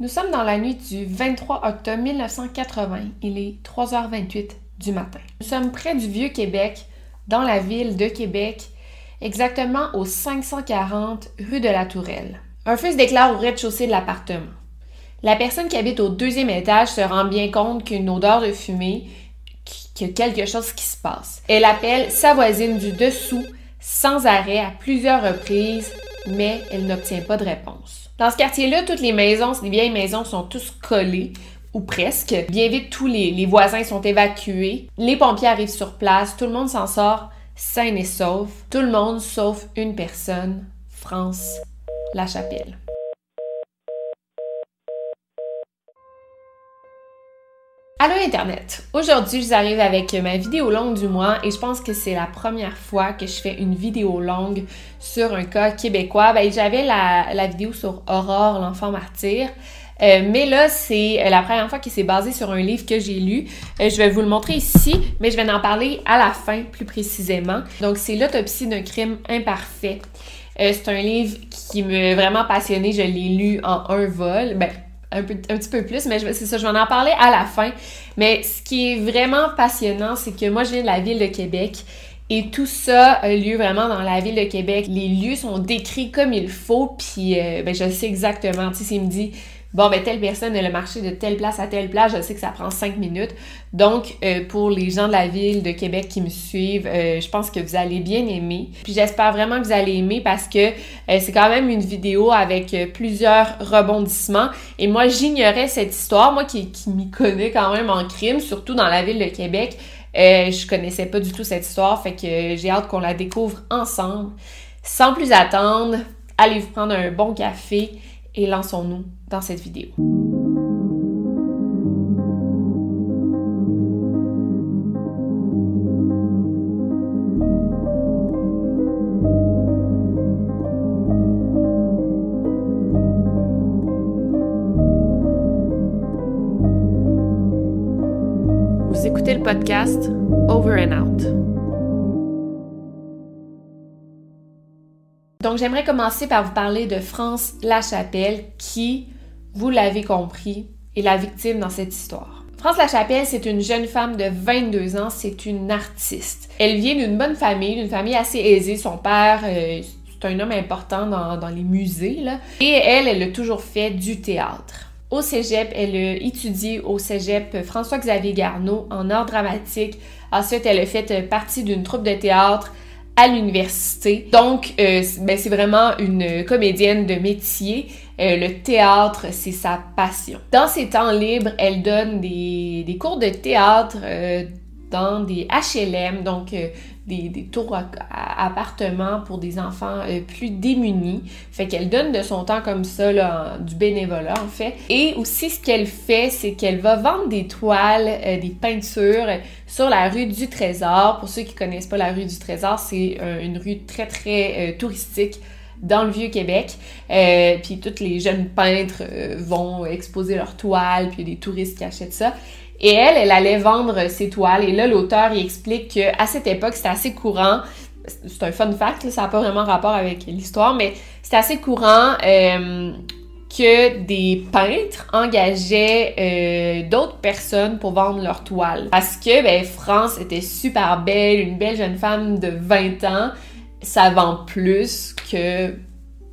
Nous sommes dans la nuit du 23 octobre 1980. Il est 3h28 du matin. Nous sommes près du Vieux-Québec, dans la ville de Québec, exactement au 540 rue de la Tourelle. Un feu se déclare au rez-de-chaussée de l'appartement. La personne qui habite au deuxième étage se rend bien compte qu'une odeur de fumée, qu'il y a quelque chose qui se passe. Elle appelle sa voisine du dessous sans arrêt à plusieurs reprises, mais elle n'obtient pas de réponse. Dans ce quartier-là, toutes les maisons, les vieilles maisons sont tous collées ou presque. Bien vite, tous les, les voisins sont évacués. Les pompiers arrivent sur place. Tout le monde s'en sort sain et sauf. Tout le monde sauf une personne, France Lachapelle. Allô Internet! Aujourd'hui, je arrive avec ma vidéo longue du mois et je pense que c'est la première fois que je fais une vidéo longue sur un cas québécois. Ben, j'avais la, vidéo sur Aurore, l'enfant martyr. Euh, mais là, c'est la première fois qu'il s'est basé sur un livre que j'ai lu. Euh, je vais vous le montrer ici, mais je vais en parler à la fin plus précisément. Donc, c'est L'autopsie d'un crime imparfait. Euh, c'est un livre qui m'a vraiment passionné. Je l'ai lu en un vol. Ben, un, petit peu plus, mais c'est ça, je vais en parler à la fin. Mais ce qui est vraiment passionnant, c'est que moi, je viens de la ville de Québec et tout ça a lieu vraiment dans la ville de Québec. Les lieux sont décrits comme il faut, puis euh, ben, je sais exactement, tu sais, s'il me dit bon, ben telle personne a marché de telle place à telle place, je sais que ça prend cinq minutes. Donc, euh, pour les gens de la ville de Québec qui me suivent, euh, je pense que vous allez bien aimer. Puis j'espère vraiment que vous allez aimer parce que euh, c'est quand même une vidéo avec plusieurs rebondissements. Et moi, j'ignorais cette histoire, moi qui, qui m'y connais quand même en crime, surtout dans la ville de Québec. je connaissais pas du tout cette histoire, fait que j'ai hâte qu'on la découvre ensemble. Sans plus attendre, allez vous prendre un bon café et lançons-nous dans cette vidéo. Vous écoutez le podcast Over and Out. Donc, j'aimerais commencer par vous parler de France Lachapelle, qui, vous l'avez compris, est la victime dans cette histoire. France Lachapelle, c'est une jeune femme de 22 ans, c'est une artiste. Elle vient d'une bonne famille, d'une famille assez aisée. Son père, euh, c'est un homme important dans, les musées, là. Et elle, elle a toujours fait du théâtre. Au cégep, elle a étudié au cégep François-Xavier Garneau en art dramatique. Ensuite, elle a fait partie d'une troupe de théâtre à l'université. Donc, euh, ben, c'est vraiment une comédienne de métier. Euh, le théâtre, c'est sa passion. Dans ses temps libres, elle donne des, cours de théâtre euh, dans des HLM, donc des, des tours à, appartements pour des enfants euh, plus démunis. Fait qu'elle donne de son temps comme ça, là, du bénévolat en fait. Et aussi ce qu'elle fait, c'est qu'elle va vendre des toiles, euh, des peintures sur la rue du Trésor. Pour ceux qui connaissent pas la rue du Trésor, c'est euh, une rue très très touristique dans le vieux Québec. puis tous les jeunes peintres vont exposer leurs toiles, puis il y a des touristes qui achètent ça. Et elle, elle allait vendre ses toiles. Et là, l'auteur, il explique qu'à cette époque, c'était assez courant. C'est un fun fact, ça n'a pas vraiment rapport avec l'histoire, mais c'est assez courant euh, que des peintres engageaient euh, d'autres personnes pour vendre leurs toiles. Parce que ben, France était super belle, une belle jeune femme de 20 ans, ça vend plus que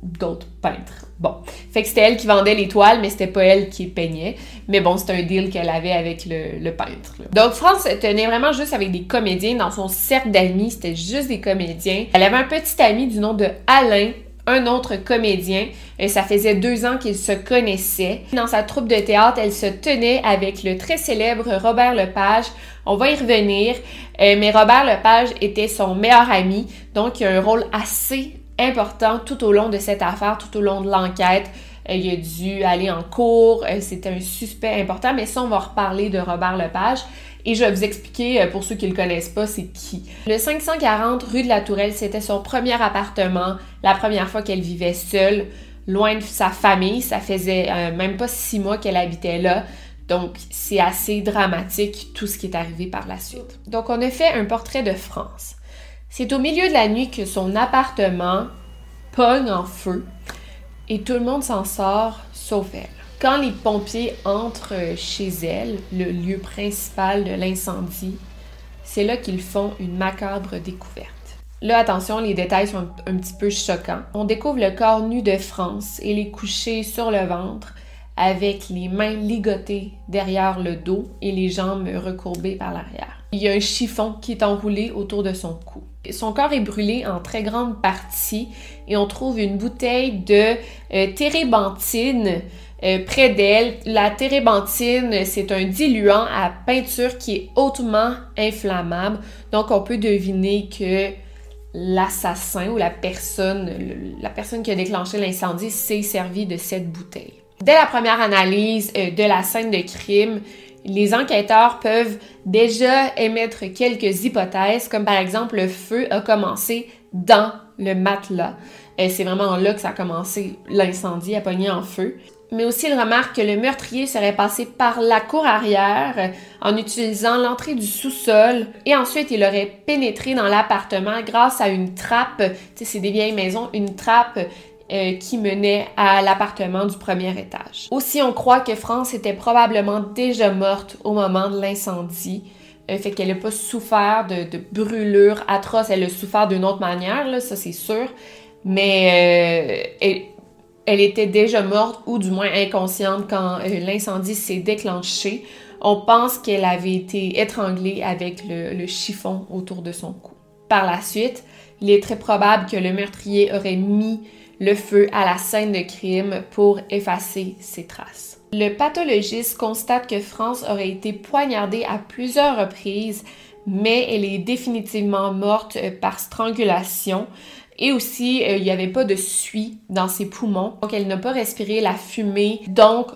d'autres peintres. Bon, fait que c'était elle qui vendait les toiles, mais c'était pas elle qui peignait. Mais bon, c'était un deal qu'elle avait avec le, peintre. Donc France tenait vraiment juste avec des comédiens dans son cercle d'amis, c'était juste des comédiens. Elle avait un petit ami du nom de Alain, un autre comédien. Et ça faisait deux ans qu'ils se connaissaient. Dans sa troupe de théâtre, elle se tenait avec le très célèbre Robert Lepage. On va y revenir, euh, mais Robert Lepage était son meilleur ami, donc il a un rôle assez important tout au long de cette affaire, tout au long de l'enquête. Euh, il a dû aller en cours, euh, c'était un suspect important, mais ça, on va reparler de Robert Lepage. Et je vais vous expliquer, pour ceux qui le connaissent pas, c'est qui. Le 540 rue de la Tourelle, c'était son premier appartement, la première fois qu'elle vivait seule, loin de sa famille. Ça faisait même pas six mois qu'elle habitait là. Donc, c'est assez dramatique tout ce qui est arrivé par la suite. Donc, on a fait un portrait de France. C'est au milieu de la nuit que son appartement pogne en feu et tout le monde s'en sort sauf elle. Quand les pompiers entrent chez elle, le lieu principal de l'incendie, c'est là qu'ils font une macabre découverte. Là, attention, les détails sont un, petit peu choquants. On découvre le corps nu de France et les coucher sur le ventre avec les mains ligotées derrière le dos et les jambes recourbées par l'arrière. Il y a un chiffon qui est enroulé autour de son cou. Son corps est brûlé en très grande partie et on trouve une bouteille de euh, térébenthine euh, près d'elle. La térébenthine, c'est un diluant à peinture qui est hautement inflammable. Donc on peut deviner que l'assassin ou la personne, la personne qui a déclenché l'incendie s'est servi de cette bouteille. Dès la première analyse euh, de la scène de crime, les enquêteurs peuvent déjà émettre quelques hypothèses, comme par exemple le feu a commencé dans le matelas. Et c'est vraiment là que ça a commencé l'incendie à pogner en feu. Mais aussi, il remarque que le meurtrier serait passé par la cour arrière en utilisant l'entrée du sous-sol et ensuite il aurait pénétré dans l'appartement grâce à une trappe, tu sais, c'est des vieilles maisons, une trappe euh, qui menait à l'appartement du premier étage. Aussi, on croit que France était probablement déjà morte au moment de l'incendie. Euh, fait qu'elle n'a pas souffert de, brûlures atroces. Elle a souffert d'une autre manière, là, ça c'est sûr. Mais euh, elle, était déjà morte ou du moins inconsciente quand l'incendie s'est déclenché. On pense qu'elle avait été étranglée avec le chiffon autour de son cou. Par la suite, il est très probable que le meurtrier aurait mis le feu à la scène de crime pour effacer ses traces. Le pathologiste constate que France aurait été poignardée à plusieurs reprises, mais elle est définitivement morte euh, par strangulation. Et aussi, euh, il n'y avait pas de suie dans ses poumons, donc elle n'a pas respiré la fumée. Donc,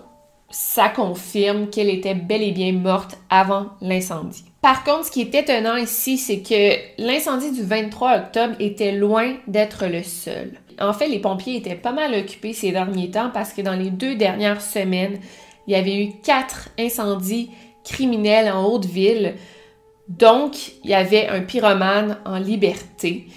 ça confirme qu'elle était bel et bien morte avant l'incendie. Par contre, ce qui est étonnant ici, c'est que l'incendie du 23 octobre était loin d'être le seul. En fait, les pompiers étaient pas mal occupés ces derniers temps parce que dans les deux dernières semaines, il y avait eu quatre incendies criminels en Haute-Ville. Donc, il y avait un pyromane en liberté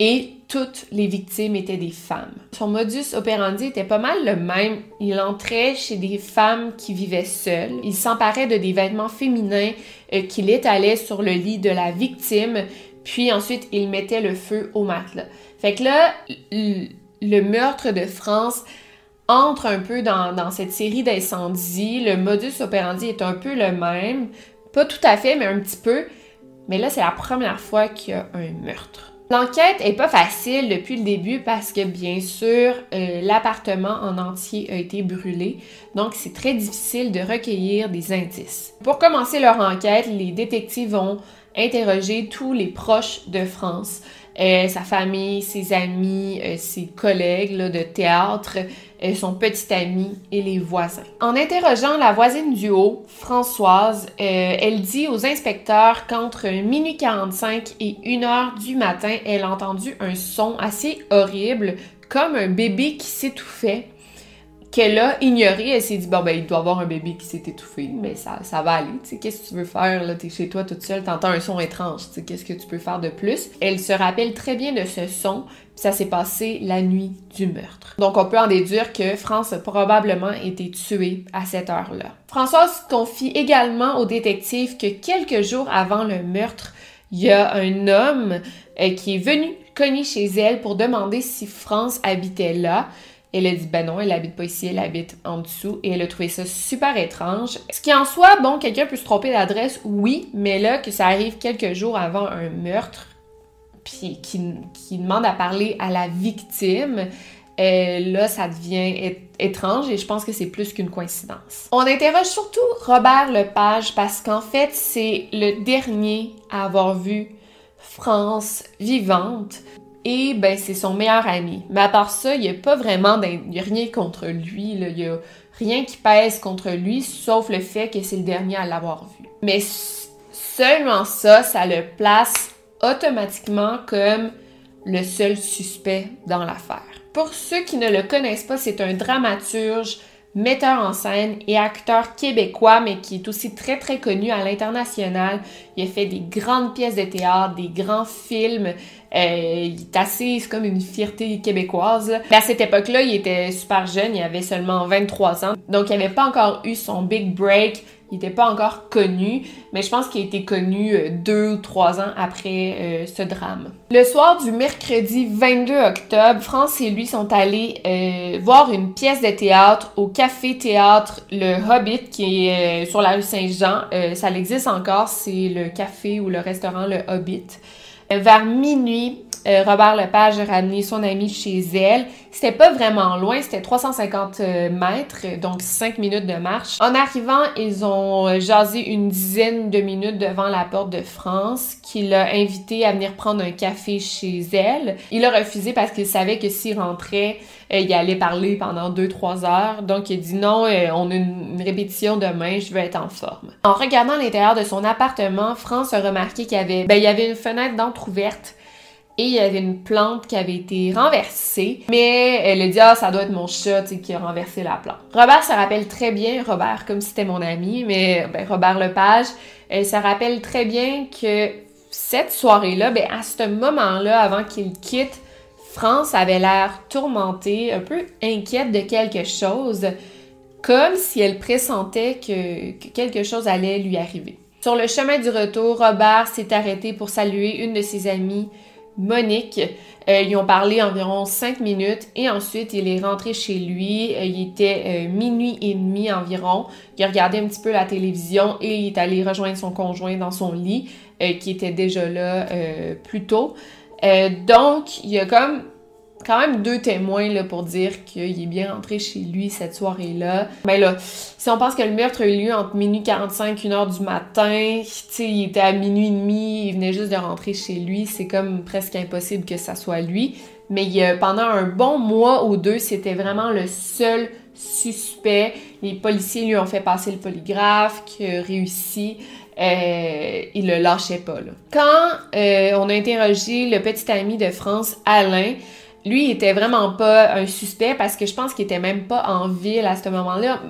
et toutes les victimes étaient des femmes. Son modus operandi était pas mal le même. Il entrait chez des femmes qui vivaient seules. Il s'emparait de des vêtements féminins euh, qu'il étalait sur le lit de la victime, puis ensuite il mettait le feu au matelas. Fait que là, le meurtre de France entre un peu dans, cette série d'incendies. Le modus operandi est un peu le même. Pas tout à fait, mais un petit peu. Mais là, c'est la première fois qu'il y a un meurtre. L'enquête est pas facile depuis le début parce que bien sûr euh, l'appartement en entier a été brûlé, donc c'est très difficile de recueillir des indices. Pour commencer leur enquête, les détectives vont interroger tous les proches de France, euh, sa famille, ses amis, euh, ses collègues de théâtre, son petit ami et les voisins. En interrogeant la voisine du haut, Françoise, elle dit aux inspecteurs qu'entre minuit 45 et 1 heure du matin, elle a entendu un son assez horrible, comme un bébé qui s'étouffait qu'elle a ignoré. Elle s'est dit, bon, ben, il doit avoir un bébé qui s'est étouffé, mais ça, ça va aller. Tu sais, qu'est-ce que tu veux faire, là? T'es chez toi toute seule, t'entends un son étrange. Tu sais, qu'est-ce que tu peux faire de plus? Elle se rappelle très bien de ce son, ça s'est passé la nuit du meurtre. Donc, on peut en déduire que France a probablement été tuée à cette heure-là. Françoise confie également au détective que quelques jours avant le meurtre, il y a un homme euh, qui est venu cogner chez elle pour demander si France habitait là. Elle a dit ben non, elle habite pas ici, elle habite en dessous et elle a trouvé ça super étrange. Ce qui en soit, bon, quelqu'un peut se tromper d'adresse, oui, mais là que ça arrive quelques jours avant un meurtre, puis qui, qui demande à parler à la victime, euh, là, ça devient étrange et je pense que c'est plus qu'une coïncidence. On interroge surtout Robert Lepage parce qu'en fait, c'est le dernier à avoir vu France vivante et ben c'est son meilleur ami. Mais à part ça, il n'y a pas vraiment il a rien contre lui, il n'y a rien qui pèse contre lui sauf le fait que c'est le dernier à l'avoir vu. Mais seulement ça, ça le place automatiquement comme le seul suspect dans l'affaire. Pour ceux qui ne le connaissent pas, c'est un dramaturge, metteur en scène et acteur québécois, mais qui est aussi très très connu à l'international. Il a fait des grandes pièces de théâtre, des grands films. Euh, il est assez, c'est comme une fierté québécoise. à cette époque-là, il était super jeune, il avait seulement 23 ans, donc il n'avait pas encore eu son big break il n'était pas encore connu, mais je pense qu'il a été connu euh, deux ou trois ans après euh, ce drame. Le soir du mercredi 22 octobre, France et lui sont allés voir une pièce de théâtre au Café Théâtre Le Hobbit qui est sur la rue Saint-Jean. ça existe encore, c'est le café ou le restaurant Le Hobbit. Vers minuit, euh, Robert Lepage a ramené son ami chez elle. C'était pas vraiment loin, c'était 350 euh, mètres, donc 5 minutes de marche. En arrivant, ils ont euh, jasé une dizaine de minutes devant la porte de France, qui l'a invité à venir prendre un café chez elle. Il a refusé parce qu'il savait que s'il rentrait, il allait parler pendant 2-3 heures. Donc il a dit non, on a une, répétition demain, je veux être en forme. En regardant l'intérieur de son appartement, France a remarqué qu'il y avait, ben, il y avait une fenêtre d'entrouverte et il y avait une plante qui avait été renversée, mais elle a dit ah ça doit être mon chat qui a renversé la plante. Robert se rappelle très bien Robert comme si c'était mon ami, mais ben, Robert Lepage, elle se rappelle très bien que cette soirée-là, ben à ce moment-là, avant qu'il quitte, France avait l'air tourmentée, un peu inquiète de quelque chose, comme si elle pressentait que, que quelque chose allait lui arriver. Sur le chemin du retour, Robert s'est arrêté pour saluer une de ses amies Monique. Euh, ils ont parlé environ cinq minutes et ensuite il est rentré chez lui. Euh, il était euh, minuit et demi environ. Il a regardé un petit peu la télévision et il est allé rejoindre son conjoint dans son lit qui était déjà là plus tôt. donc il y a comme quand même deux témoins là, pour dire qu'il est bien rentré chez lui cette soirée-là. Mais là, si on pense que le meurtre a eu lieu entre minuit 45 et 1 heure du matin, tu il était à minuit et demi, il venait juste de rentrer chez lui, c'est comme presque impossible que ça soit lui. Mais pendant un bon mois ou deux, c'était vraiment le seul suspect. Les policiers lui ont fait passer le polygraphe, qui a réussi. Euh, il le lâchait pas. Là. Quand euh, on a interrogé le petit ami de France, Alain, lui, il était vraiment pas un suspect parce que je pense qu'il était même pas en ville à ce moment-là,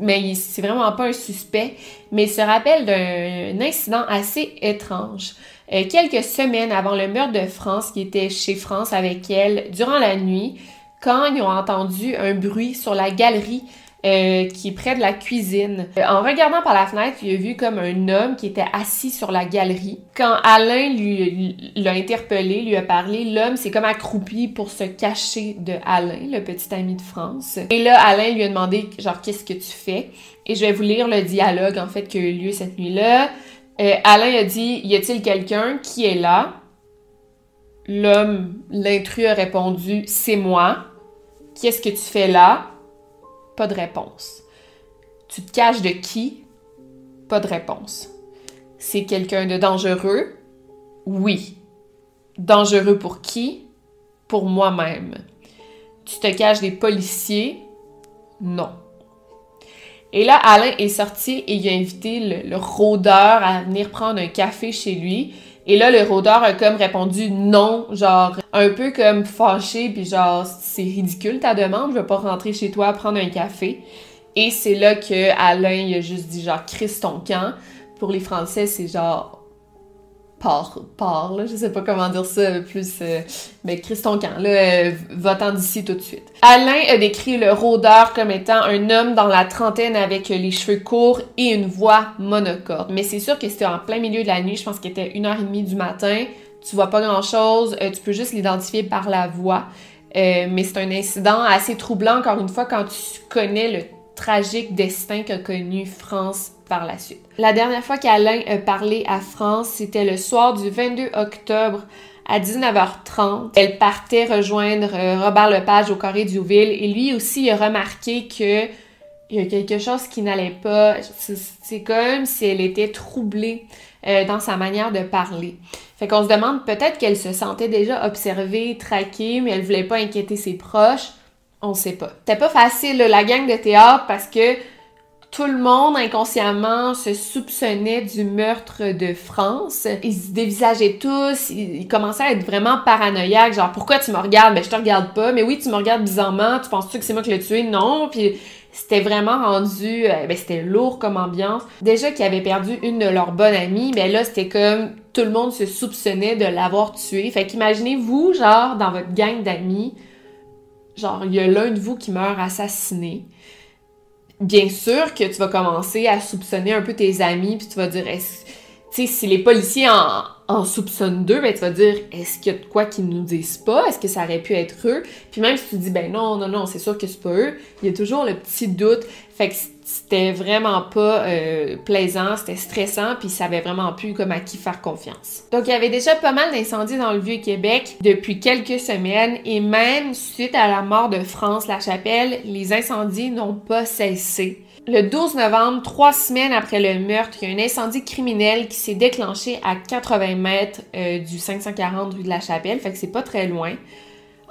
mais c'est vraiment pas un suspect. Mais il se rappelle d'un incident assez étrange. Euh, quelques semaines avant le meurtre de France, qui était chez France avec elle durant la nuit, quand ils ont entendu un bruit sur la galerie euh, qui est près de la cuisine. Euh, en regardant par la fenêtre, il a vu comme un homme qui était assis sur la galerie. Quand Alain lui l'a interpellé, lui a parlé, l'homme s'est comme accroupi pour se cacher de Alain, le petit ami de France. Et là, Alain lui a demandé genre qu'est-ce que tu fais? Et je vais vous lire le dialogue en fait qui a eu lieu cette nuit-là. Euh, Alain a dit y a-t-il quelqu'un qui est là? L'homme, l'intrus a répondu c'est moi. Qu'est-ce que tu fais là? Pas de réponse. Tu te caches de qui? Pas de réponse. C'est quelqu'un de dangereux? Oui. Dangereux pour qui? Pour moi-même. Tu te caches des policiers? Non. Et là, Alain est sorti et il a invité le, rôdeur à venir prendre un café chez lui. Et là, le rôdeur a comme répondu non, genre un peu comme fâché, puis genre c'est ridicule ta demande, je veux pas rentrer chez toi prendre un café. Et c'est là que Alain il a juste dit genre Chris ton camp. Pour les Français, c'est genre pars, pars, là, je sais pas comment dire ça plus, euh, mais Chris ton camp, là, euh, va-t'en d'ici tout de suite. Alain a décrit le rôdeur comme étant un homme dans la trentaine avec les cheveux courts et une voix monocorde. Mais c'est sûr que c'était en plein milieu de la nuit, je pense qu'il était une heure et demie du matin, tu vois pas grand chose, euh, tu peux juste l'identifier par la voix. mais c'est un incident assez troublant, encore une fois, quand tu connais le tragique destin qu'a connu France la suite. Dernière fois qu'Alain a parlé à France, c'était le soir du 22 octobre à 19h30. Elle partait rejoindre euh, Robert Lepage au Corée Ville et lui aussi a remarqué que il y a quelque chose qui n'allait pas. C'est comme si elle était troublée euh, dans sa manière de parler. Fait qu'on se demande peut-être qu'elle se sentait déjà observée, traquée, mais elle voulait pas inquiéter ses proches. On sait pas. C'était pas facile, la gang de théâtre, parce que tout le monde inconsciemment se soupçonnait du meurtre de France. Ils se dévisageaient tous, ils, commençaient à être vraiment paranoïaques, genre pourquoi tu me regardes? Ben je te regarde pas, mais oui tu me regardes bizarrement, tu penses-tu que c'est moi qui l'ai tué? Non, puis c'était vraiment rendu, euh, ben c'était lourd comme ambiance. Déjà qu'ils avaient perdu une de leurs bonnes amies, ben là c'était comme tout le monde se soupçonnait de l'avoir tué. Fait qu'imaginez-vous, genre, dans votre gang d'amis, genre, il y a l'un de vous qui meurt assassiné. Bien sûr que tu vas commencer à soupçonner un peu tes amis, puis tu vas dire, est-ce si les policiers en, en soupçonnent deux, ben tu vas dire est-ce qu'il y a de quoi qu'ils nous disent pas? Est-ce que ça aurait pu être eux? Puis même si tu dis ben non non non, c'est sûr que c'est pas eux, il y a toujours le petit doute. Fait que c'était vraiment pas euh, plaisant, c'était stressant, puis ça avait vraiment plus comme à qui faire confiance. Donc il y avait déjà pas mal d'incendies dans le vieux Québec depuis quelques semaines et même suite à la mort de France La Chapelle, les incendies n'ont pas cessé. Le 12 novembre, trois semaines après le meurtre, il y a un incendie criminel qui s'est déclenché à 80 mètres euh, du 540 rue de la Chapelle, fait que c'est pas très loin.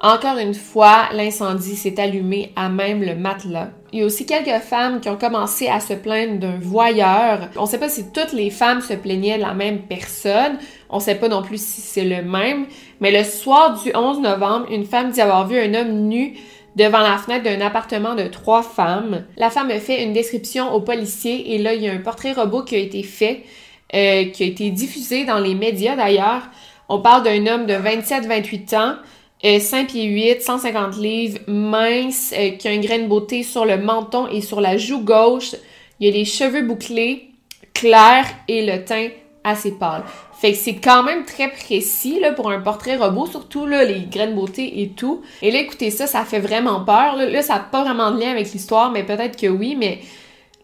Encore une fois, l'incendie s'est allumé à même le matelas. Il y a aussi quelques femmes qui ont commencé à se plaindre d'un voyeur. On sait pas si toutes les femmes se plaignaient de la même personne. On sait pas non plus si c'est le même. Mais le soir du 11 novembre, une femme dit avoir vu un homme nu devant la fenêtre d'un appartement de trois femmes. La femme fait une description au policier et là, il y a un portrait robot qui a été fait, euh, qui a été diffusé dans les médias d'ailleurs. On parle d'un homme de 27-28 ans, euh, 5 pieds 8, 150 livres, mince, euh, qui a une graine beauté sur le menton et sur la joue gauche. Il a les cheveux bouclés, clairs et le teint assez pâle. Fait que c'est quand même très précis là, pour un portrait robot, surtout là, les graines beauté et tout. Et là, écoutez ça, ça fait vraiment peur. Là, ça n'a pas vraiment de lien avec l'histoire, mais peut-être que oui. Mais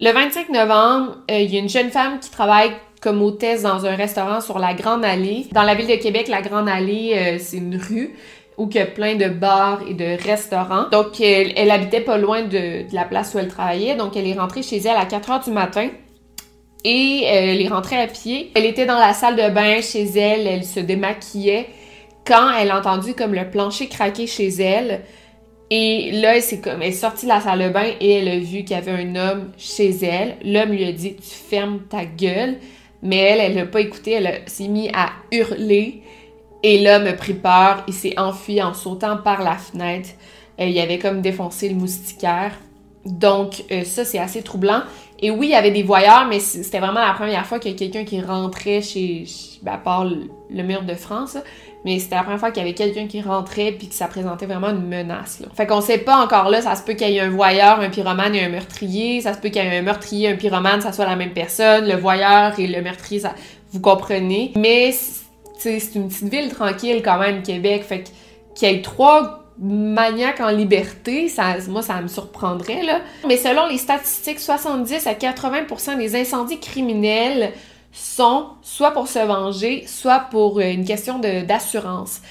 le 25 novembre, euh, il y a une jeune femme qui travaille comme hôtesse dans un restaurant sur la Grande Allée. Dans la ville de Québec, la Grande Allée, euh, c'est une rue où il y a plein de bars et de restaurants. Donc, elle, habitait pas loin de, de la place où elle travaillait. Donc, elle est rentrée chez elle à 4 heures du matin et euh, elle est rentrée à pied. Elle était dans la salle de bain chez elle, elle se démaquillait quand elle a entendu comme le plancher craquer chez elle. Et là, elle, est comme, elle est sortie de la salle de bain et elle a vu qu'il y avait un homme chez elle. L'homme lui a dit Tu fermes ta gueule. Mais elle, elle n'a pas écouté, elle s'est mise à hurler. Et l'homme a pris peur, il s'est enfui en sautant par la fenêtre. Euh, il avait comme défoncé le moustiquaire. Donc, euh, ça, c'est assez troublant. Et oui, il y avait des voyeurs, mais c'était vraiment la première fois qu'il y a quelqu'un qui rentrait chez, ben, à part le, mur de France, mais c'était la première fois qu'il y avait quelqu'un qui rentrait puis que ça présentait vraiment une menace. Là. Fait qu'on sait pas encore là, ça se peut qu'il y ait un voyeur, un pyromane et un meurtrier, ça se peut qu'il y ait un meurtrier, un pyromane, ça soit la même personne, le voyeur et le meurtrier, ça, vous comprenez. Mais c'est une petite ville tranquille quand même, Québec, fait qu'il y ait trois maniaque en liberté, ça, moi ça me surprendrait. Mais selon les statistiques, 70 à 80% des incendies criminels sont soit pour se venger, soit pour euh, une question d'assurance.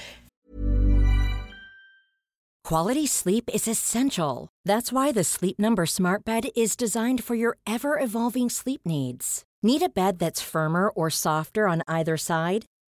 Quality sleep is essential. That's why the Sleep Number Smart Bed is designed for your ever-evolving sleep needs. Need a bed that's firmer or softer on either side?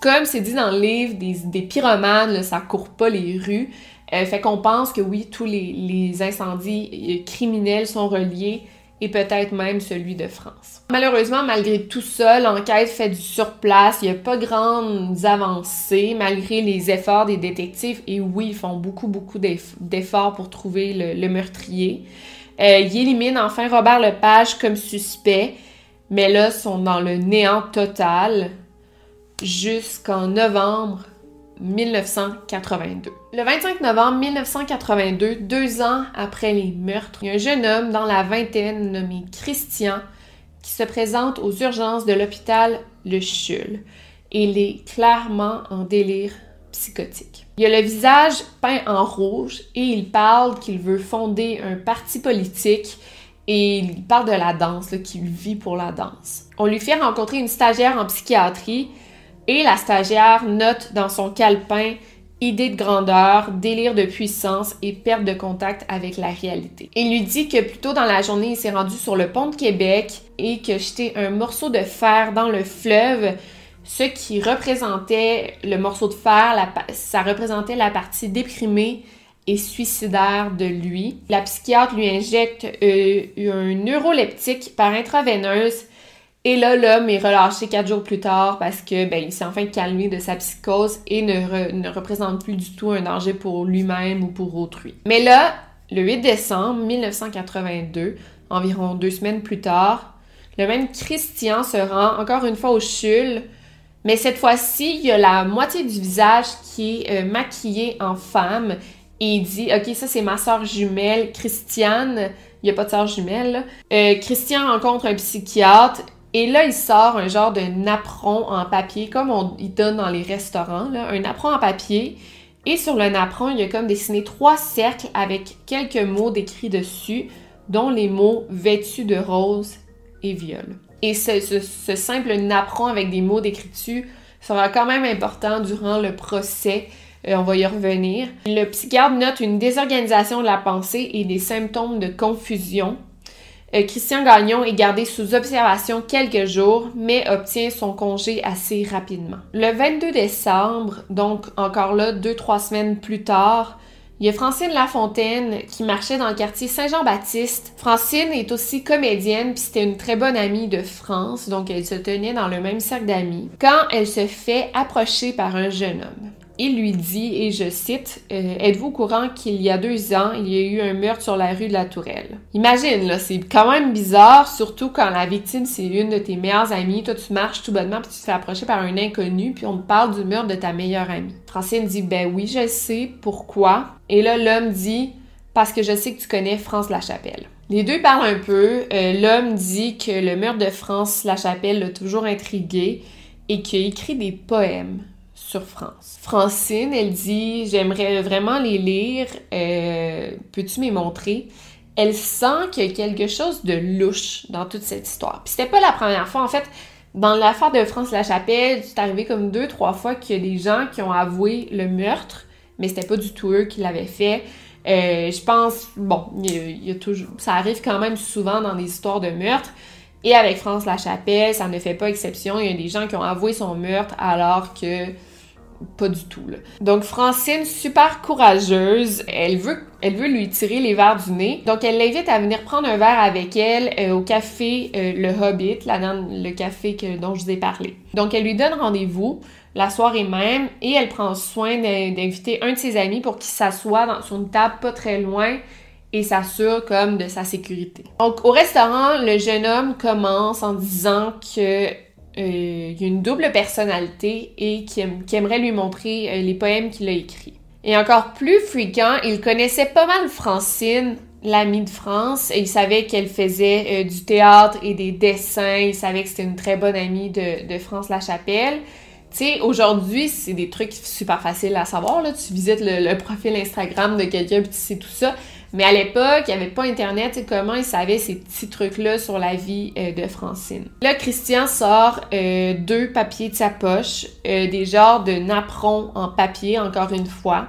comme c'est dit dans le livre, des, des pyromanes, là, ça court pas les rues. Euh, fait qu'on pense que oui, tous les, les incendies euh, criminels sont reliés et peut-être même celui de France. Malheureusement, malgré tout ça, l'enquête fait du surplace. Il n'y a pas grandes avancées malgré les efforts des détectives. Et oui, ils font beaucoup, beaucoup d'efforts pour trouver le, le meurtrier. Euh, ils éliminent enfin Robert Lepage comme suspect, mais là, sont dans le néant total jusqu'en novembre 1982. Le 25 novembre 1982, deux ans après les meurtres, il y a un jeune homme dans la vingtaine nommé Christian qui se présente aux urgences de l'hôpital Le Chul. Il est clairement en délire psychotique. Il a le visage peint en rouge et il parle qu'il veut fonder un parti politique et il parle de la danse, qu'il vit pour la danse. On lui fait rencontrer une stagiaire en psychiatrie et la stagiaire note dans son calepin idée de grandeur, délire de puissance et perte de contact avec la réalité. Il lui dit que plus tôt dans la journée, il s'est rendu sur le pont de Québec et que jeté un morceau de fer dans le fleuve, ce qui représentait le morceau de fer, ça représentait la partie déprimée et suicidaire de lui. La psychiatre lui injecte euh, un neuroleptique par intraveineuse et là, l'homme est relâché quatre jours plus tard parce que ben, il s'est enfin calmé de sa psychose et ne, ne représente plus du tout un danger pour lui-même ou pour autrui. Mais là, le 8 décembre 1982, environ deux semaines plus tard, le même Christian se rend encore une fois au CHUL, mais cette fois-ci, il y a la moitié du visage qui est euh, maquillé en femme et il dit Ok, ça c'est ma soeur jumelle, Christiane. Il n'y a pas de soeur jumelle. Euh, Christian rencontre un psychiatre et là, il sort un genre de napperon en papier, comme on il donne dans les restaurants, un napperon en papier. Et sur le napperon, il y a comme dessiné trois cercles avec quelques mots décrits dessus, dont les mots vêtus de rose et viol. Et ce, ce, simple napperon avec des mots décrits dessus sera quand même important durant le procès. Euh, on va y revenir. Le psychiatre note une désorganisation de la pensée et des symptômes de confusion Christian Gagnon est gardé sous observation quelques jours, mais obtient son congé assez rapidement. Le 22 décembre, donc encore là, deux, trois semaines plus tard, il y a Francine Lafontaine qui marchait dans le quartier Saint-Jean-Baptiste. Francine est aussi comédienne, puis c'était une très bonne amie de France, donc elle se tenait dans le même cercle d'amis, quand elle se fait approcher par un jeune homme il lui dit, et je cite, euh, Êtes-vous au courant qu'il y a deux ans, il y a eu un meurtre sur la rue de la Tourelle? Imagine, là, c'est quand même bizarre, surtout quand la victime, c'est une de tes meilleures amies. Toi, tu marches tout bonnement, puis tu te fais approcher par un inconnu, puis on te parle du meurtre de ta meilleure amie. Francine dit, ben oui, je sais, pourquoi? Et là, l'homme dit, parce que je sais que tu connais France Lachapelle. Les deux parlent un peu. Euh, l'homme dit que le meurtre de France Lachapelle l'a toujours intrigué et qu'il a écrit des poèmes France. Francine, elle dit J'aimerais vraiment les lire, euh, peux-tu me montrer? Elle sent qu'il y a quelque chose de louche dans toute cette histoire. Puis c'était pas la première fois, en fait. Dans l'affaire de France Lachapelle, c'est arrivé comme deux, trois fois qu'il y a des gens qui ont avoué le meurtre, mais c'était pas du tout eux qui l'avaient fait. Euh, je pense, bon, ça arrive quand même souvent dans des histoires de meurtre. Et avec France Lachapelle, ça ne fait pas exception. Il y a des gens qui ont avoué son meurtre alors que pas du tout. Donc Francine, super courageuse, elle veut, lui tirer les verres du nez. Donc elle l'invite à venir prendre un verre avec elle euh, au café euh, Le Hobbit, dans le café dont je vous ai parlé. Donc elle lui donne rendez-vous la soirée même et elle prend soin d'inviter un de ses amis pour qu'il s'assoie sur une table pas très loin et s'assure comme de sa sécurité. Donc au restaurant, le jeune homme commence en disant que euh, il a une double personnalité et qui, aimerait lui montrer euh, les poèmes qu'il a écrits. Et encore plus fréquent, il connaissait pas mal Francine, l'amie de France, et il savait qu'elle faisait euh, du théâtre et des dessins, il savait que c'était une très bonne amie de, de France Lachapelle. Tu sais, aujourd'hui, c'est des trucs super faciles à savoir, là. Tu visites le, profil Instagram de quelqu'un puis tu sais tout ça. Mais à l'époque, il n'y avait pas Internet. comment il savait ces petits trucs-là sur la vie euh, de Francine? Là, Christian sort euh, deux papiers de sa poche, euh, des genres de napperons en papier, encore une fois.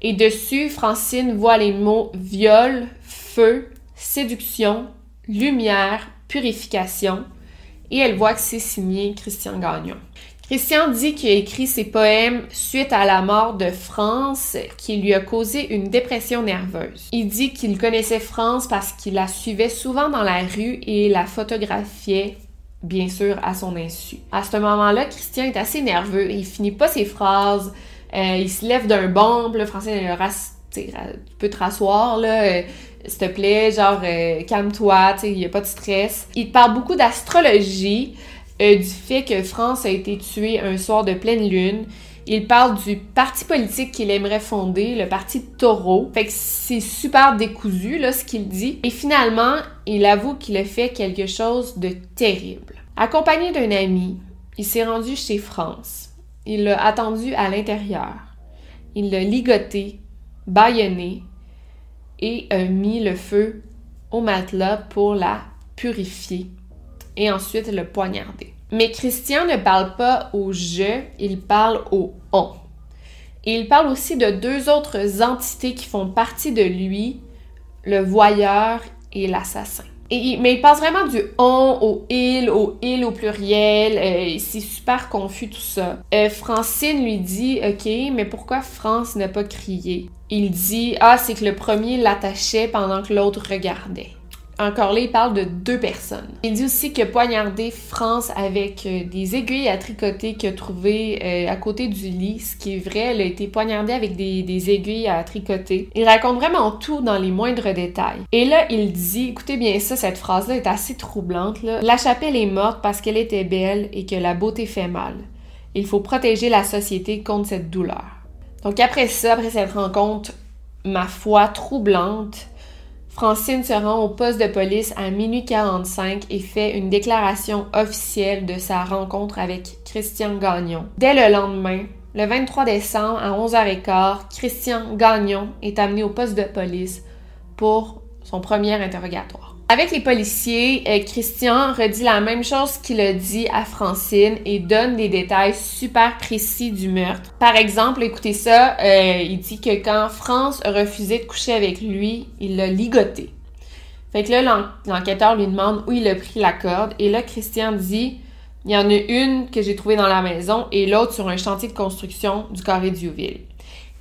Et dessus, Francine voit les mots viol, feu, séduction, lumière, purification. Et elle voit que c'est signé Christian Gagnon. Christian dit qu'il a écrit ses poèmes suite à la mort de France qui lui a causé une dépression nerveuse. Il dit qu'il connaissait France parce qu'il la suivait souvent dans la rue et la photographiait bien sûr à son insu. À ce moment-là, Christian est assez nerveux, il finit pas ses phrases, euh, il se lève d'un bond, le français tu peux te rasseoir là, euh, s'il te plaît, genre euh, calme-toi, il y a pas de stress. Il parle beaucoup d'astrologie. Euh, du fait que France a été tuée un soir de pleine lune. Il parle du parti politique qu'il aimerait fonder, le parti Taureau. Fait que c'est super décousu, là, ce qu'il dit. Et finalement, il avoue qu'il a fait quelque chose de terrible. Accompagné d'un ami, il s'est rendu chez France. Il l'a attendu à l'intérieur. Il l'a ligoté, bâillonné et a mis le feu au matelas pour la purifier et ensuite le poignarder. Mais Christian ne parle pas au je, il parle au on. Et il parle aussi de deux autres entités qui font partie de lui, le voyeur et l'assassin. Mais il passe vraiment du on au il, au il au pluriel. Euh, c'est super confus tout ça. Euh, Francine lui dit Ok, mais pourquoi France n'a pas crié? Il dit Ah, c'est que le premier l'attachait pendant que l'autre regardait. Encore là, il parle de deux personnes. Il dit aussi que poignardé France avec euh, des aiguilles à tricoter qu'il a trouvées euh, à côté du lit, ce qui est vrai, elle a été poignardée avec des, aiguilles à tricoter. Il raconte vraiment tout dans les moindres détails. Et là, il dit, écoutez bien ça, cette phrase-là est assez troublante. La chapelle est morte parce qu'elle était belle et que la beauté fait mal. Il faut protéger la société contre cette douleur. Donc après ça, après cette rencontre, ma foi, troublante, Francine se rend au poste de police à minuit 45 et fait une déclaration officielle de sa rencontre avec Christian Gagnon. Dès le lendemain, le 23 décembre à 11h15, Christian Gagnon est amené au poste de police pour son premier interrogatoire. Avec les policiers, euh, Christian redit la même chose qu'il a dit à Francine et donne des détails super précis du meurtre. Par exemple, écoutez ça, euh, il dit que quand France a refusé de coucher avec lui, il l'a ligoté. Fait que là, l'enquêteur lui demande où il a pris la corde et là, Christian dit il y en a une que j'ai trouvée dans la maison et l'autre sur un chantier de construction du carré d'Youville.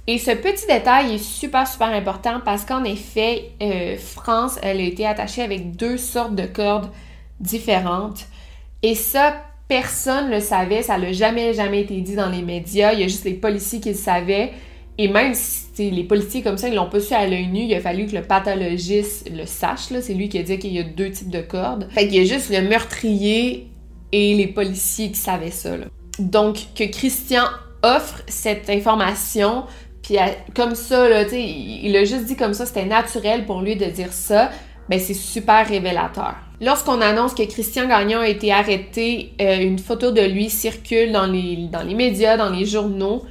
Et ce petit détail est super, super important parce qu'en effet, euh, France, elle a été attachée avec deux sortes de cordes différentes. Et ça, personne ne le savait, ça n'a jamais, jamais été dit dans les médias. Il y a juste les policiers qui le savaient. Et même si les policiers comme ça, ils l'ont pas su à l'œil nu, il a fallu que le pathologiste le sache. C'est lui qui a dit qu'il y a deux types de cordes. Fait qu'il y a juste le meurtrier et les policiers qui savaient ça. Donc, que Christian offre cette information, puis comme ça, là, il, il a juste dit comme ça, c'était naturel pour lui de dire ça, ben c'est super révélateur. Lorsqu'on annonce que Christian Gagnon a été arrêté, euh, une photo de lui circule dans les, dans les médias, dans les journaux.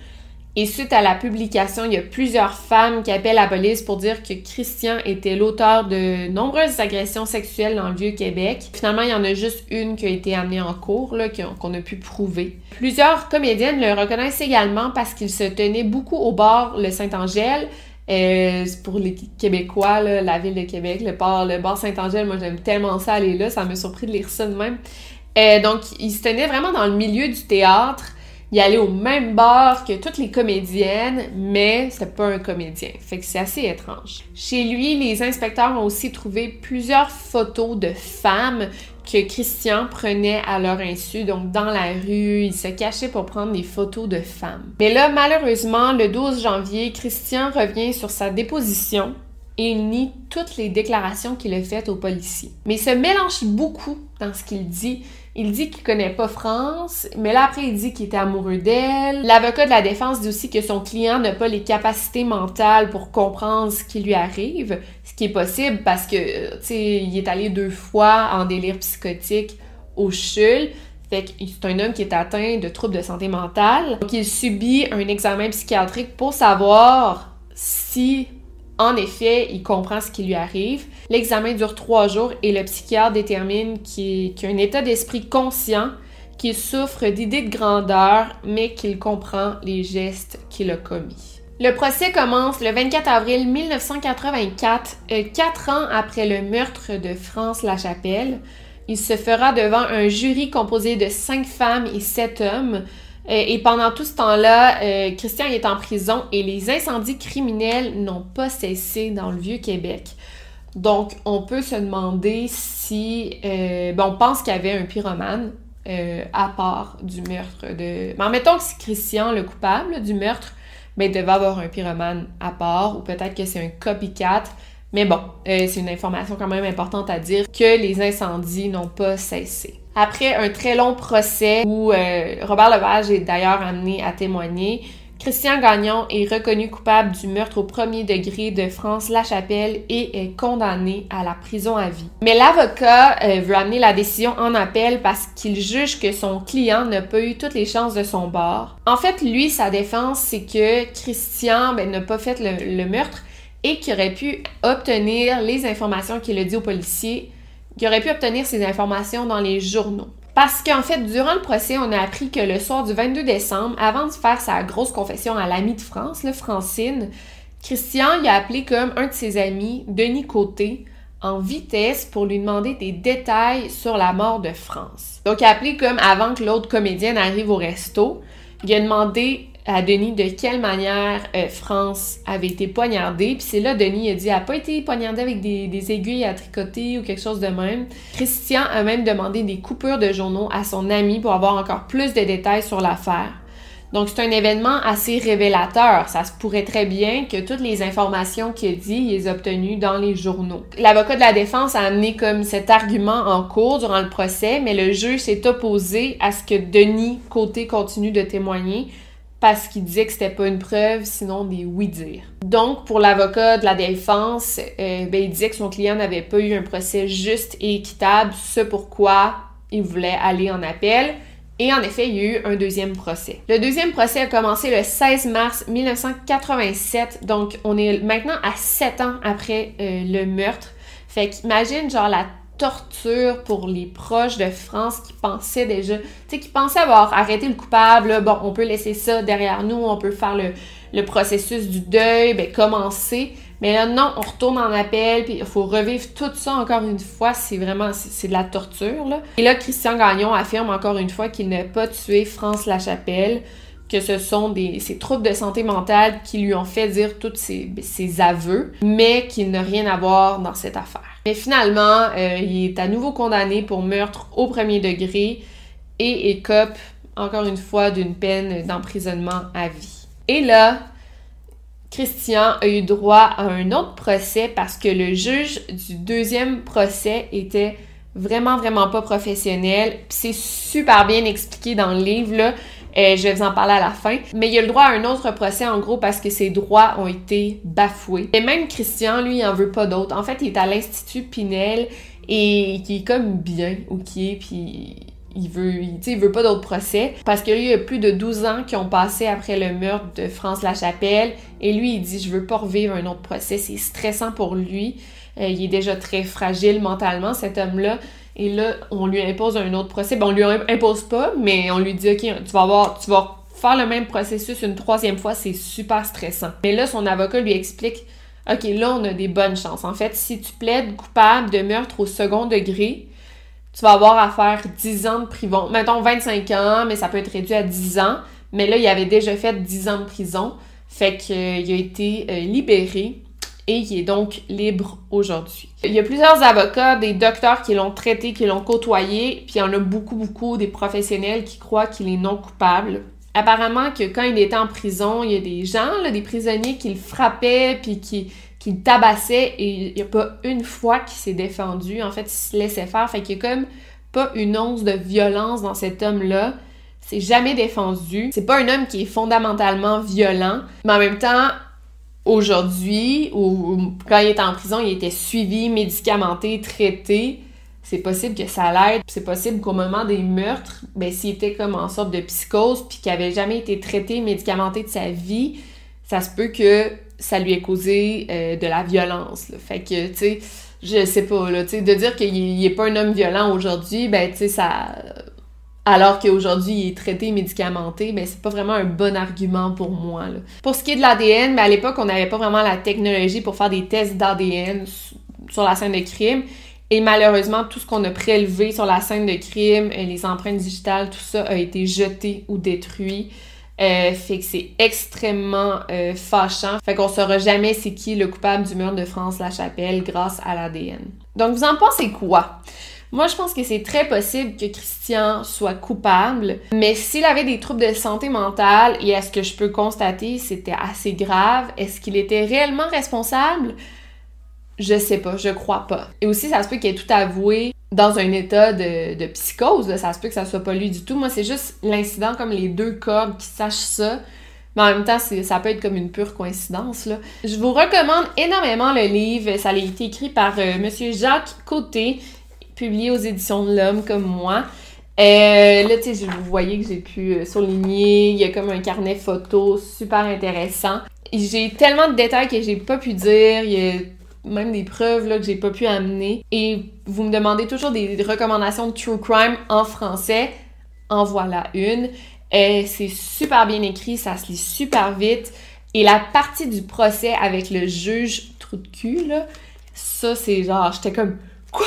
Et suite à la publication, il y a plusieurs femmes qui appellent la police pour dire que Christian était l'auteur de nombreuses agressions sexuelles dans le Vieux-Québec. Finalement, il y en a juste une qui a été amenée en cours, qu'on a pu prouver. Plusieurs comédiennes le reconnaissent également parce qu'il se tenait beaucoup au bord le Saint-Angèle. Euh, pour les Québécois, la ville de Québec, le bar Saint-Angèle, moi j'aime tellement ça aller là, ça m'a surpris de lire ça de même. Euh, donc, il se tenait vraiment dans le milieu du théâtre Il allait au même bar que toutes les comédiennes, mais c'était pas un comédien. Fait que c'est assez étrange. Chez lui, les inspecteurs ont aussi trouvé plusieurs photos de femmes que Christian prenait à leur insu, donc dans la rue, il se cachait pour prendre des photos de femmes. Mais là, malheureusement, le 12 janvier, Christian revient sur sa déposition et nie toutes les déclarations qu'il a faites aux policiers. Mais il se mélange beaucoup dans ce qu'il dit. Il dit qu'il connaît pas France, mais là après il dit qu'il était amoureux d'elle. L'avocat de la défense dit aussi que son client n'a pas les capacités mentales pour comprendre ce qui lui arrive, ce qui est possible parce que tu sais il est allé deux fois en délire psychotique au CHUL. C'est un homme qui est atteint de troubles de santé mentale. Donc il subit un examen psychiatrique pour savoir si en effet, il comprend ce qui lui arrive. L'examen dure trois jours et le psychiatre détermine qu'il a un état d'esprit conscient, qu'il souffre d'idées de grandeur, mais qu'il comprend les gestes qu'il a commis. Le procès commence le 24 avril 1984, euh, quatre ans après le meurtre de France Lachapelle. Il se fera devant un jury composé de cinq femmes et sept hommes. Euh, et pendant tout ce temps-là, euh, Christian est en prison et les incendies criminels n'ont pas cessé dans le Vieux-Québec. Donc, on peut se demander si... Euh, bon, on pense qu'il y avait un pyromane à part du meurtre de... Mais mettons que c'est Christian le coupable du meurtre, mais il devait avoir un pyromane à part, ou peut-être que c'est un copycat. Mais bon, c'est une information quand même importante à dire que les incendies n'ont pas cessé. Après un très long procès où euh, Robert Lepage est d'ailleurs amené à témoigner, Christian Gagnon est reconnu coupable du meurtre au premier degré de France Lachapelle et est condamné à la prison à vie. Mais l'avocat euh, veut amener la décision en appel parce qu'il juge que son client n'a pas eu toutes les chances de son bord. En fait, lui, sa défense, c'est que Christian ben, n'a pas fait le, le meurtre et qu'il aurait pu obtenir les informations qu'il a dit aux policiers qui aurait pu obtenir ces informations dans les journaux. Parce qu'en fait, durant le procès, on a appris que le soir du 22 décembre, avant de faire sa grosse confession à l'ami de France, le Francine, Christian y a appelé comme un de ses amis, Denis Côté, en vitesse pour lui demander des détails sur la mort de France. Donc, il a appelé comme avant que l'autre comédienne arrive au resto. Il a demandé à Denis de quelle manière euh, France avait été poignardée. Puis c'est là, Denis a dit, elle n'a pas été poignardée avec des, aiguilles à tricoter ou quelque chose de même. Christian a même demandé des coupures de journaux à son ami pour avoir encore plus de détails sur l'affaire. Donc c'est un événement assez révélateur. Ça se pourrait très bien que toutes les informations qu'il a dit, il les a obtenues dans les journaux. L'avocat de la défense a amené comme cet argument en cours durant le procès, mais le juge s'est opposé à ce que Denis Côté continue de témoigner parce qu'il disait que c'était pas une preuve, sinon des oui-dire. Donc, pour l'avocat de la défense, euh, ben, il disait que son client n'avait pas eu un procès juste et équitable, ce pourquoi il voulait aller en appel. Et en effet, il y a eu un deuxième procès. Le deuxième procès a commencé le 16 mars 1987, donc on est maintenant à sept ans après euh, le meurtre. Fait qu'imagine genre la torture pour les proches de France qui pensaient déjà, tu sais, qui pensaient avoir arrêté le coupable, bon, on peut laisser ça derrière nous, on peut faire le, processus du deuil, ben, commencer. Mais là, non, on retourne en appel, puis il faut revivre tout ça encore une fois. C'est vraiment, c'est de la torture, là. Et là, Christian Gagnon affirme encore une fois qu'il n'a pas tué France Lachapelle, que ce sont des, ces troubles de santé mentale qui lui ont fait dire tous ses, ses aveux, mais qu'il n'a rien à voir dans cette affaire. Mais finalement, euh, il est à nouveau condamné pour meurtre au premier degré et écope encore une fois d'une peine d'emprisonnement à vie. Et là, Christian a eu droit à un autre procès parce que le juge du deuxième procès était vraiment, vraiment pas professionnel. C'est super bien expliqué dans le livre. Euh, je vais vous en parler à la fin. Mais il a le droit à un autre procès, en gros, parce que ses droits ont été bafoués. Et même Christian, lui, il en veut pas d'autres. En fait, il est à l'Institut Pinel et qui est comme bien, ok, puis il veut, il, il veut pas d'autres procès parce que lui, il y a plus de 12 ans qui ont passé après le meurtre de France Lachapelle et lui, il dit je veux pas revivre un autre procès, c'est stressant pour lui. Euh, il est déjà très fragile mentalement, cet homme-là. Et là, on lui impose un autre procès. Bon, on lui impose pas, mais on lui dit, OK, tu vas avoir, tu vas faire le même processus une troisième fois, c'est super stressant. Mais là, son avocat lui explique, OK, là, on a des bonnes chances. En fait, si tu plaides coupable de meurtre au second degré, tu vas avoir à faire 10 ans de prison. Mettons 25 ans, mais ça peut être réduit à 10 ans. Mais là, il avait déjà fait 10 ans de prison. Fait qu'il a été libéré et il est donc libre aujourd'hui. Il y a plusieurs avocats, des docteurs qui l'ont traité, qui l'ont côtoyé, puis il y en a beaucoup, beaucoup des professionnels qui croient qu'il est non coupable. Apparemment que quand il était en prison, il y a des gens, des prisonniers qui le frappaient, puis qui, qui le tabassaient, et il n'y a pas une fois qu'il s'est défendu. En fait, il se laissait faire. Fait qu'il y a comme pas une once de violence dans cet homme-là. C'est jamais défendu. C'est pas un homme qui est fondamentalement violent, mais en même temps, aujourd'hui, ou quand il était en prison, il était suivi, médicamenté, traité, c'est possible que ça l'aide. C'est possible qu'au moment des meurtres, ben, s'il était comme en sorte de psychose, puis qu'il avait jamais été traité, médicamenté de sa vie, ça se peut que ça lui ait causé euh, de la violence. Fait que, tu sais, je sais pas, là, tu sais, de dire qu'il est pas un homme violent aujourd'hui, ben, tu sais, ça alors qu'aujourd'hui il est traité médicamenté, ben c'est pas vraiment un bon argument pour moi. Pour ce qui est de l'ADN, ben à l'époque on n'avait pas vraiment la technologie pour faire des tests d'ADN sur la scène de crime. Et malheureusement, tout ce qu'on a prélevé sur la scène de crime, euh, les empreintes digitales, tout ça a été jeté ou détruit. Euh, fait que c'est extrêmement euh, fâchant. Fait qu'on saura jamais c'est qui le coupable du meurtre de France La Chapelle grâce à l'ADN. Donc vous en pensez quoi? Moi, je pense que c'est très possible que Christian soit coupable, mais s'il avait des troubles de santé mentale, et à ce que je peux constater, c'était assez grave, est-ce qu'il était réellement responsable? Je sais pas, je crois pas. Et aussi, ça se peut qu'il ait tout avoué dans un état de, psychose, ça se peut que ça soit pas lui du tout. Moi, c'est juste l'incident comme les deux corps qui sachent ça. Mais en même temps, ça peut être comme une pure coïncidence. Là. Je vous recommande énormément le livre. Ça a été écrit par. Euh, Monsieur Jacques Côté publié aux éditions de l'Homme comme moi. Euh, là, tu sais, vous voyez que j'ai pu euh, souligner, il y a comme un carnet photo super intéressant. J'ai tellement de détails que j'ai pas pu dire, il y a même des preuves là, que j'ai pas pu amener. Et vous me demandez toujours des recommandations de true crime en français. En voilà une. Euh, c'est super bien écrit, ça se lit super vite. Et la partie du procès avec le juge trou de cul, là, ça c'est genre, j'étais comme, quoi?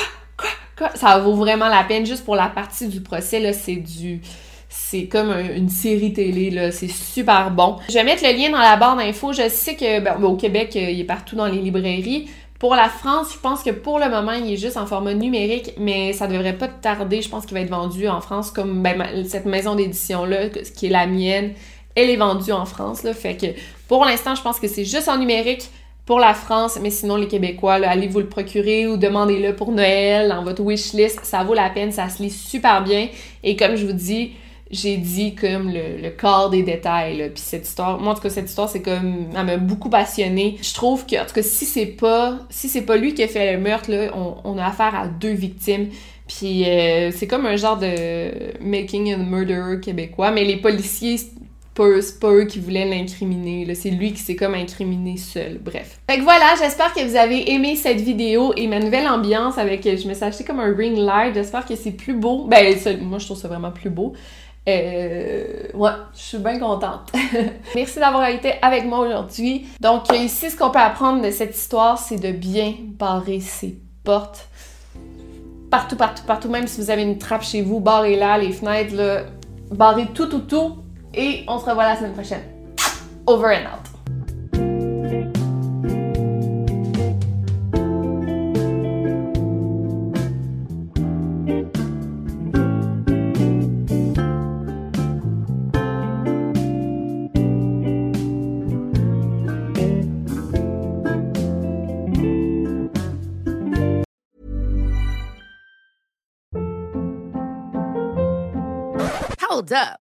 Ça vaut vraiment la peine juste pour la partie du procès c'est du c'est comme une série télé. C'est super bon. Je vais mettre le lien dans la barre d'infos. Je sais que ben, au Québec, euh, il est partout dans les librairies. Pour la France, je pense que pour le moment, il est juste en format numérique, mais ça devrait pas tarder. Je pense qu'il va être vendu en France comme ben, cette maison d'édition-là, qui est la mienne. Elle est vendue en France. Fait que pour l'instant, je pense que c'est juste en numérique pour la France, mais sinon les Québécois, allez vous le procurer ou demandez-le pour Noël dans votre wishlist. Ça vaut la peine, ça se lit super bien. Et comme je vous dis, j'ai dit comme le, corps des détails. Puis cette histoire, moi en tout cas cette histoire c'est comme, elle m'a beaucoup passionnée. Je trouve que en tout cas si c'est pas, si c'est pas lui qui a fait le meurtre là, on, a affaire à deux victimes. Puis euh, c'est comme un genre de making a murderer québécois, mais les policiers c'est pas eux qui voulaient l'incriminer, c'est lui qui s'est comme incriminé seul, bref. Fait que voilà, j'espère que vous avez aimé cette vidéo et ma nouvelle ambiance avec, je me suis acheté comme un ring light, j'espère que c'est plus beau, ben moi je trouve ça vraiment plus beau. Euh, ouais, je suis bien contente. Merci d'avoir été avec moi aujourd'hui. Donc ici, ce qu'on peut apprendre de cette histoire, c'est de bien barrer ses portes. Partout, partout, partout. Même si vous avez une trappe chez vous, barrez-la, les fenêtres, là, barrez tout, tout, tout et on se revoit la semaine prochaine. Over and out. Hold up.